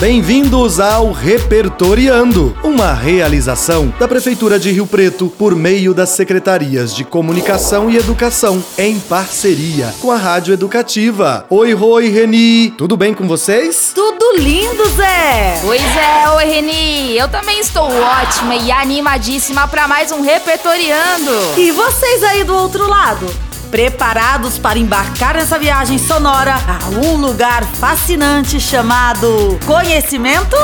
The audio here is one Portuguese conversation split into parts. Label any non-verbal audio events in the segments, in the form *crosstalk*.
Bem-vindos ao Repertoriando, uma realização da Prefeitura de Rio Preto por meio das Secretarias de Comunicação e Educação, em parceria com a Rádio Educativa. Oi, Roi, Reni! Tudo bem com vocês? Tudo lindo, Zé! Pois é, oi Reni, eu também estou ótima e animadíssima para mais um Repertoriando. E vocês aí do outro lado? Preparados para embarcar nessa viagem sonora a um lugar fascinante chamado Conhecimento?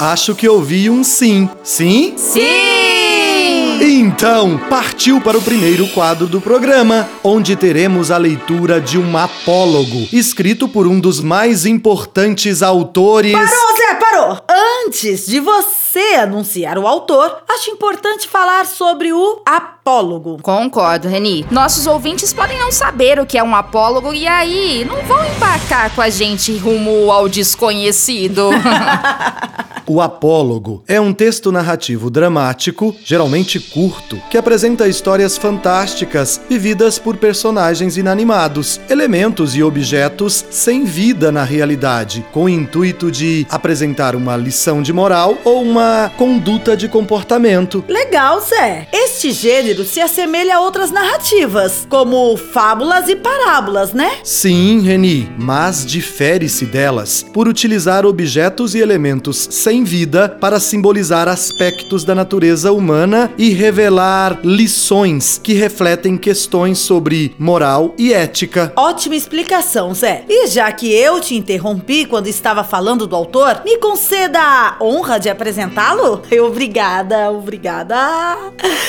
Acho que ouvi um sim. Sim? Sim! Então, partiu para o primeiro quadro do programa, onde teremos a leitura de um apólogo, escrito por um dos mais importantes autores. Parou, Zé, parou! Antes de você anunciar o autor, acho importante falar sobre o apólogo. Concordo, Reni. Nossos ouvintes podem não saber o que é um apólogo e aí não vão embarcar com a gente rumo ao desconhecido. *laughs* O apólogo é um texto narrativo dramático, geralmente curto, que apresenta histórias fantásticas vividas por personagens inanimados, elementos e objetos sem vida na realidade, com o intuito de apresentar uma lição de moral ou uma conduta de comportamento. Legal, Zé. Este gênero se assemelha a outras narrativas, como fábulas e parábolas, né? Sim, Reni, mas difere-se delas por utilizar objetos e elementos sem vida para simbolizar aspectos da natureza humana e revelar lições que refletem questões sobre moral e ética. Ótima explicação, Zé. E já que eu te interrompi quando estava falando do autor, me conceda a honra de apresentá-lo? Obrigada, obrigada.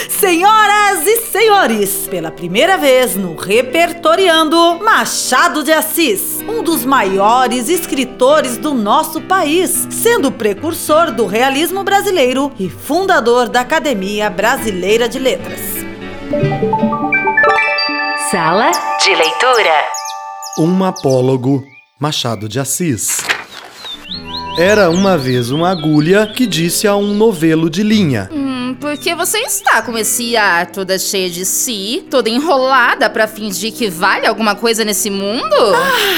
Senhoras e senhores, pela primeira vez no Repertoriando, Machado de Assis, um dos maiores escritores do nosso país, sendo precursor do realismo brasileiro e fundador da Academia Brasileira de Letras. Sala de leitura. Um apólogo, Machado de Assis. Era uma vez uma agulha que disse a um novelo de linha. hum, porque você está com esse ar toda cheia de si, toda enrolada pra fingir que vale alguma coisa nesse mundo?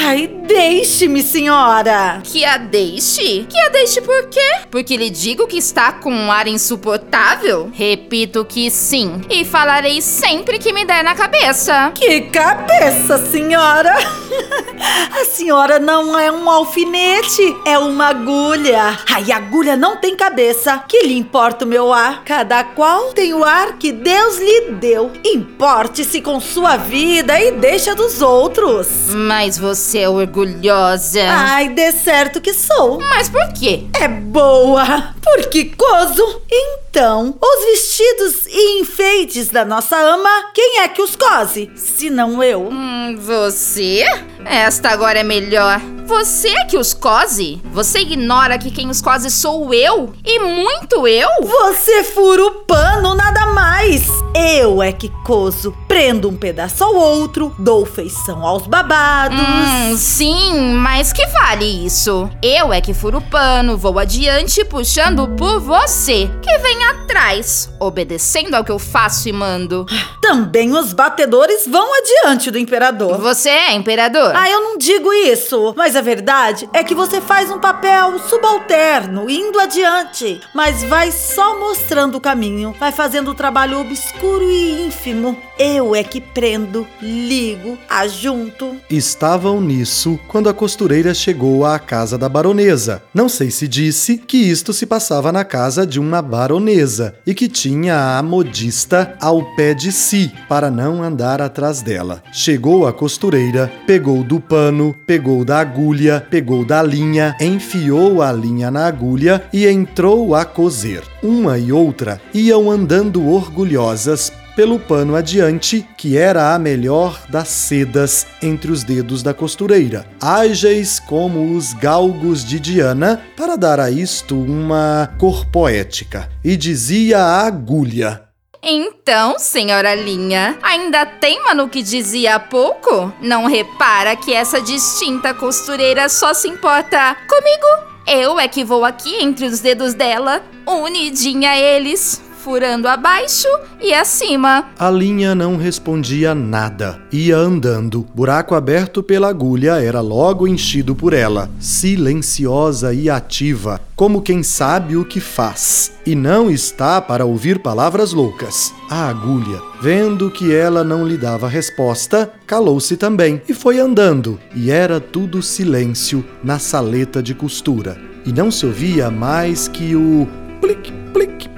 Ai, deixe-me, senhora! Que a deixe? Que a deixe por quê? Porque lhe digo que está com um ar insuportável? Repito que sim. E falarei sempre que me der na cabeça. Que cabeça, senhora! *laughs* A senhora não é um alfinete, é uma agulha. Ai, agulha não tem cabeça. Que lhe importa o meu ar? Cada qual tem o ar que Deus lhe deu. Importe-se com sua vida e deixa dos outros. Mas você é orgulhosa. Ai, dê certo que sou. Mas por quê? É boa, porque coso. Então, os vestidos e enfeites da nossa ama, quem é que os cose? Se não eu. Hum, você? Esta agora é melhor. Você é que os cose? Você ignora que quem os cose sou eu? E muito eu? Você fura o pano, nada mais. Eu é que coso, prendo um pedaço ao outro, dou feição aos babados. Hum, sim, mas que vale isso? Eu é que furo o pano, vou adiante puxando por você, que vem atrás, obedecendo ao que eu faço e mando. Também os batedores vão adiante do imperador. Você é imperador? Ah, eu não digo isso, mas a verdade é que você faz um papel subalterno, indo adiante, mas vai só mostrando o caminho, vai fazendo o trabalho obscuro e ínfimo. Eu é que prendo, ligo, ajunto. Estavam nisso quando a costureira chegou à casa da baronesa. Não sei se disse que isto se passava na casa de uma baronesa e que tinha a modista ao pé de si para não andar atrás dela. Chegou a costureira, pegou do pano, pegou da agulha, pegou da linha, enfiou a linha na agulha e entrou a coser. Uma e outra iam andando orgulhosas pelo pano adiante, que era a melhor das sedas entre os dedos da costureira, ágeis como os galgos de Diana, para dar a isto uma cor poética. E dizia a agulha: Então, senhora Linha, ainda teima no que dizia há pouco? Não repara que essa distinta costureira só se importa comigo Eu é que vou aqui entre os dedos dela, unidinha a eles, furando abaixo e acima. A linha não respondia nada. Ia andando. Buraco aberto pela agulha era logo enchido por ela, silenciosa e ativa, como quem sabe o que faz. E não está para ouvir palavras loucas. A agulha, vendo que ela não lhe dava resposta, calou-se também e foi andando. E era tudo silêncio na saleta de costura. E não se ouvia mais que o plic, plic,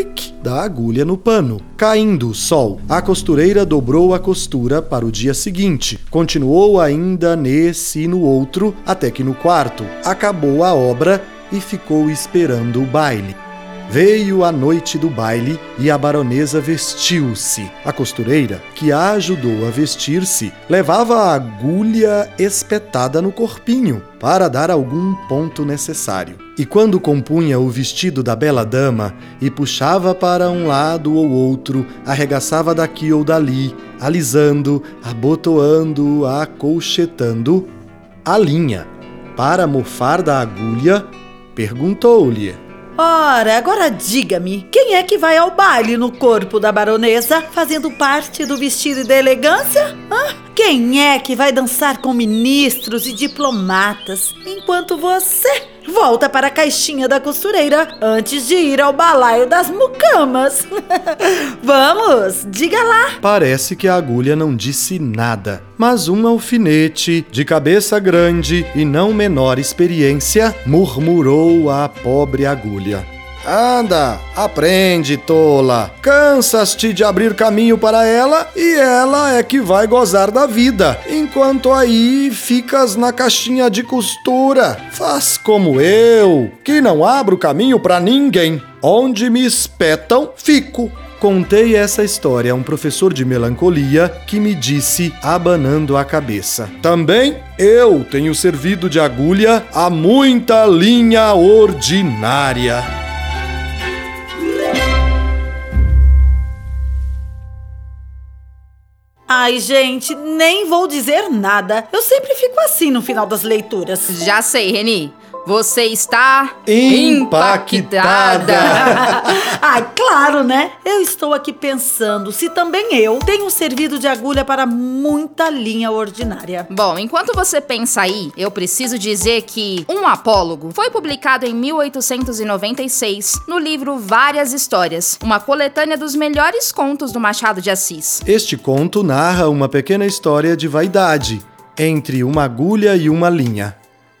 plic da agulha no pano. Caindo o sol, a costureira dobrou a costura para o dia seguinte. Continuou ainda nesse e no outro, até que no quarto acabou a obra e ficou esperando o baile. Veio a noite do baile e a baronesa vestiu-se. A costureira, que a ajudou a vestir-se, levava a agulha espetada no corpinho para dar algum ponto necessário. E quando compunha o vestido da bela dama e puxava para um lado ou outro, arregaçava daqui ou dali, alisando, abotoando, acolchetando, a linha, para mofar da agulha, perguntou-lhe. Ora, agora diga-me, quem é que vai ao baile no corpo da baronesa, fazendo parte do vestido da elegância? Hã? Quem é que vai dançar com ministros e diplomatas, enquanto você volta para a caixinha da costureira antes de ir ao balaio das mucamas? *laughs* Vamos, diga lá! Parece que a agulha não disse nada, mas um alfinete, de cabeça grande e não menor experiência, murmurou à pobre agulha. Anda, aprende, tola. Cansas-te de abrir caminho para ela e ela é que vai gozar da vida. Enquanto aí ficas na caixinha de costura. Faz como eu, que não abro caminho para ninguém. Onde me espetam, fico. Contei essa história a um professor de melancolia que me disse, abanando a cabeça: Também eu tenho servido de agulha a muita linha ordinária. Ai, gente, nem vou dizer nada. Eu sempre fico assim no final das leituras. Já sei, Reni. Você está Impactada. *laughs* Ai, claro, né? Eu estou aqui pensando se também eu tenho servido de agulha para muita linha ordinária. Bom, enquanto você pensa aí, eu preciso dizer que Um Apólogo foi publicado em 1896 no livro Várias Histórias, uma coletânea dos melhores contos do Machado de Assis. Este conto narra uma pequena história de vaidade entre uma agulha e uma linha,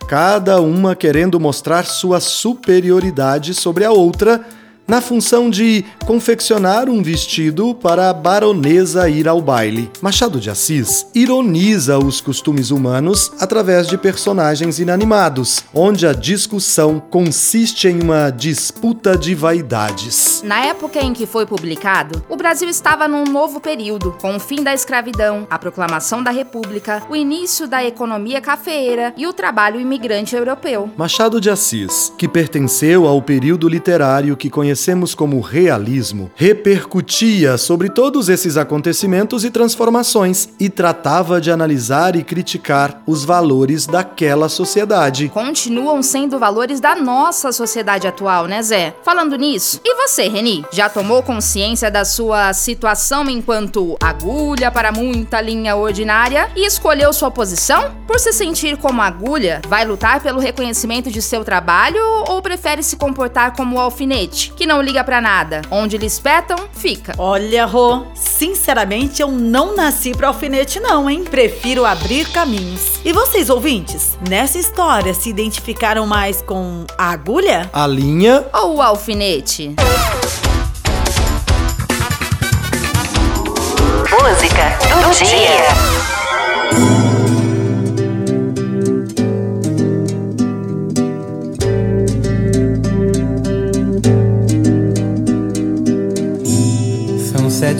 cada uma querendo mostrar sua superioridade sobre a outra na função de confeccionar um vestido para a baronesa ir ao baile. Machado de Assis ironiza os costumes humanos através de personagens inanimados, onde a discussão consiste em uma disputa de vaidades. Na época em que foi publicado, o Brasil estava num novo período, com o fim da escravidão, a proclamação da República, o início da economia cafeeira e o trabalho imigrante europeu. Machado de Assis, que pertenceu ao período literário que conhecemos como realismo, repercutia sobre todos esses acontecimentos e transformações e tratava de analisar e criticar os valores daquela sociedade. Continuam sendo valores da nossa sociedade atual, né, Zé? Falando nisso, e você, Reni? Já tomou consciência da sua situação enquanto agulha para muita linha ordinária e escolheu sua posição? Por se sentir como agulha, vai lutar pelo reconhecimento de seu trabalho ou prefere se comportar como alfinete, que não liga pra nada? Onde eles espetam, fica. Olha, Rô, sinceramente eu não nasci pra alfinete não, hein? Prefiro abrir caminhos. E vocês, ouvintes, nessa história se identificaram mais com a agulha? A linha Ou o alfinete? Música do dia.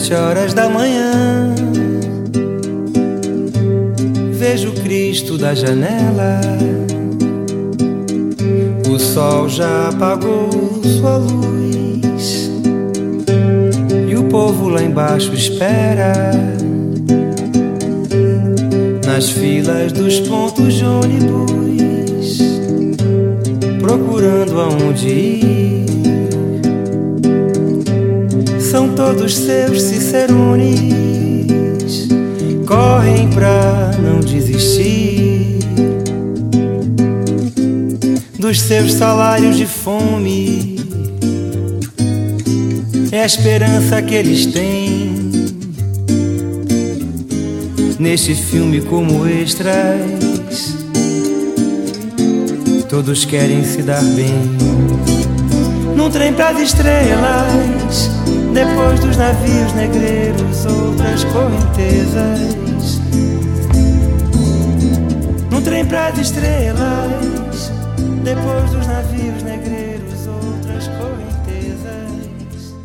Sete horas da manhã. Vejo Cristo da janela. O sol já apagou sua luz. E o povo lá embaixo espera. Nas filas dos pontos de ônibus. procurando aonde ir. São todos seus cicerones, correm pra não desistir dos seus salários de fome. É a esperança que eles têm neste filme como extras. Todos querem se dar bem. Num trem pras estrelas, depois dos navios negreiros, outras correntezas. Num trem pras estrelas, depois dos navios negreiros, outras correntezas.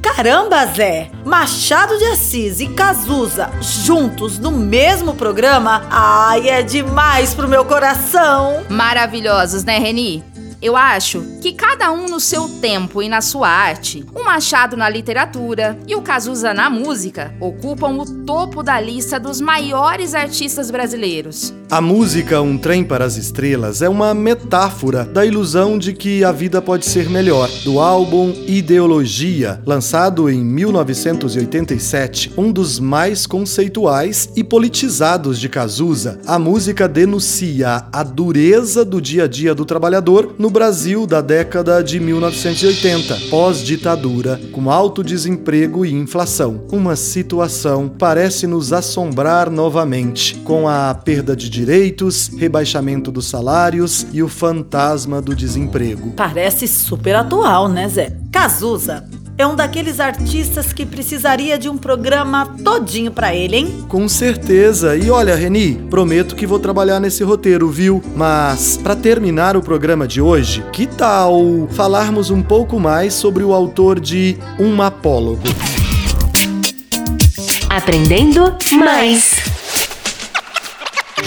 Caramba, Zé! Machado de Assis e Cazuza juntos no mesmo programa? Ai, é demais pro meu coração! Maravilhosos, né, Reni? Eu acho que cada um no seu tempo e na sua arte, o Machado na literatura e o Cazuza na música, ocupam o topo da lista dos maiores artistas brasileiros. A música Um Trem para as Estrelas é uma metáfora da ilusão de que a vida pode ser melhor. Do álbum Ideologia, lançado em 1987, um dos mais conceituais e politizados de Cazuza, a música denuncia a dureza do dia a dia do trabalhador no Brasil da década de 1980, pós-ditadura, com alto desemprego e inflação. Uma situação parece nos assombrar novamente, com a perda de direitos, rebaixamento dos salários e o fantasma do desemprego. Parece super atual, né, Zé? Cazuza é um daqueles artistas que precisaria de um programa todinho pra ele, hein? Com certeza. E olha, Reni, prometo que vou trabalhar nesse roteiro, viu? Mas para terminar o programa de hoje, que tal falarmos um pouco mais sobre o autor de Um Apólogo? Aprendendo mais.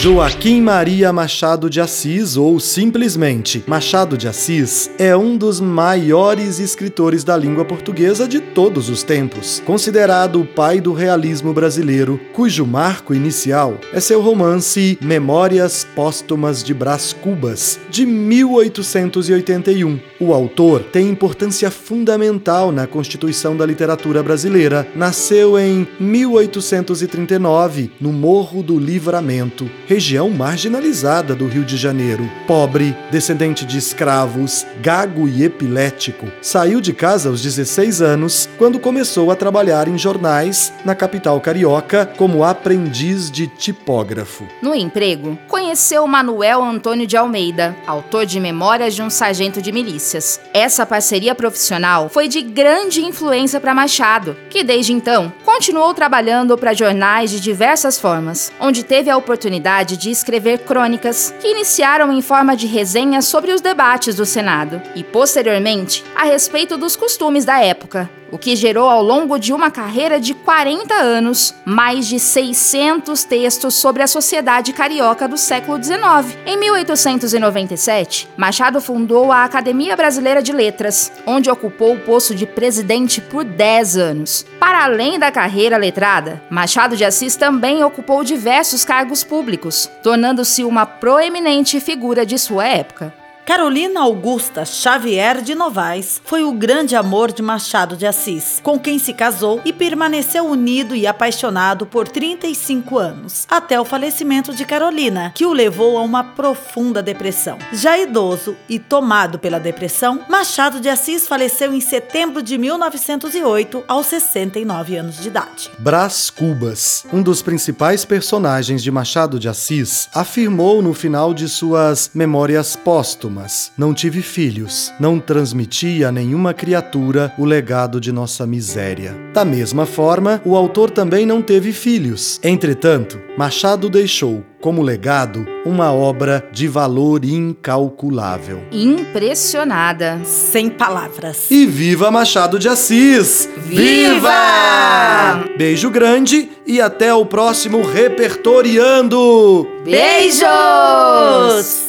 Joaquim Maria Machado de Assis, ou simplesmente Machado de Assis, é um dos maiores escritores da língua portuguesa de todos os tempos, considerado o pai do realismo brasileiro, cujo marco inicial é seu romance Memórias Póstumas de Brás Cubas, de 1881. O autor tem importância fundamental na constituição da literatura brasileira. Nasceu em 1839, no Morro do Livramento, região marginalizada do Rio de Janeiro. Pobre, descendente de escravos, gago e epilético, saiu de casa aos 16 anos quando começou a trabalhar em jornais na capital carioca como aprendiz de tipógrafo. No emprego, conheceu Manuel Antônio de Almeida, autor de Memórias de um Sargento de Milícias. Essa parceria profissional foi de grande influência para Machado, que desde então continuou trabalhando para jornais de diversas formas, onde teve a oportunidade de escrever crônicas que iniciaram em forma de resenhas sobre os debates do Senado e, posteriormente, a respeito dos costumes da época, o que gerou ao longo de uma carreira de 40 anos mais de 600 textos sobre a sociedade carioca do século XIX. Em 1897, Machado fundou a Academia Brasileira de Letras, onde ocupou o posto de presidente por 10 anos. Para além da carreira letrada, Machado de Assis também ocupou diversos cargos públicos, tornando-se uma proeminente figura de sua época. Carolina Augusta Xavier de Novaes foi o grande amor de Machado de Assis, com quem se casou e permaneceu unido e apaixonado por 35 anos, até o falecimento de Carolina, que o levou a uma profunda depressão. Já idoso e tomado pela depressão, Machado de Assis faleceu em setembro de 1908, aos 69 anos de idade. Brás Cubas, um dos principais personagens de Machado de Assis, afirmou no final de suas Memórias Póstumas não tive filhos, não transmiti a nenhuma criatura o legado de nossa miséria. Da mesma forma, o autor também não teve filhos. Entretanto, Machado deixou, como legado, uma obra de valor incalculável. Impressionada. Sem palavras. E viva Machado de Assis! Viva! Beijo grande e até o próximo Repertoriando! Beijos!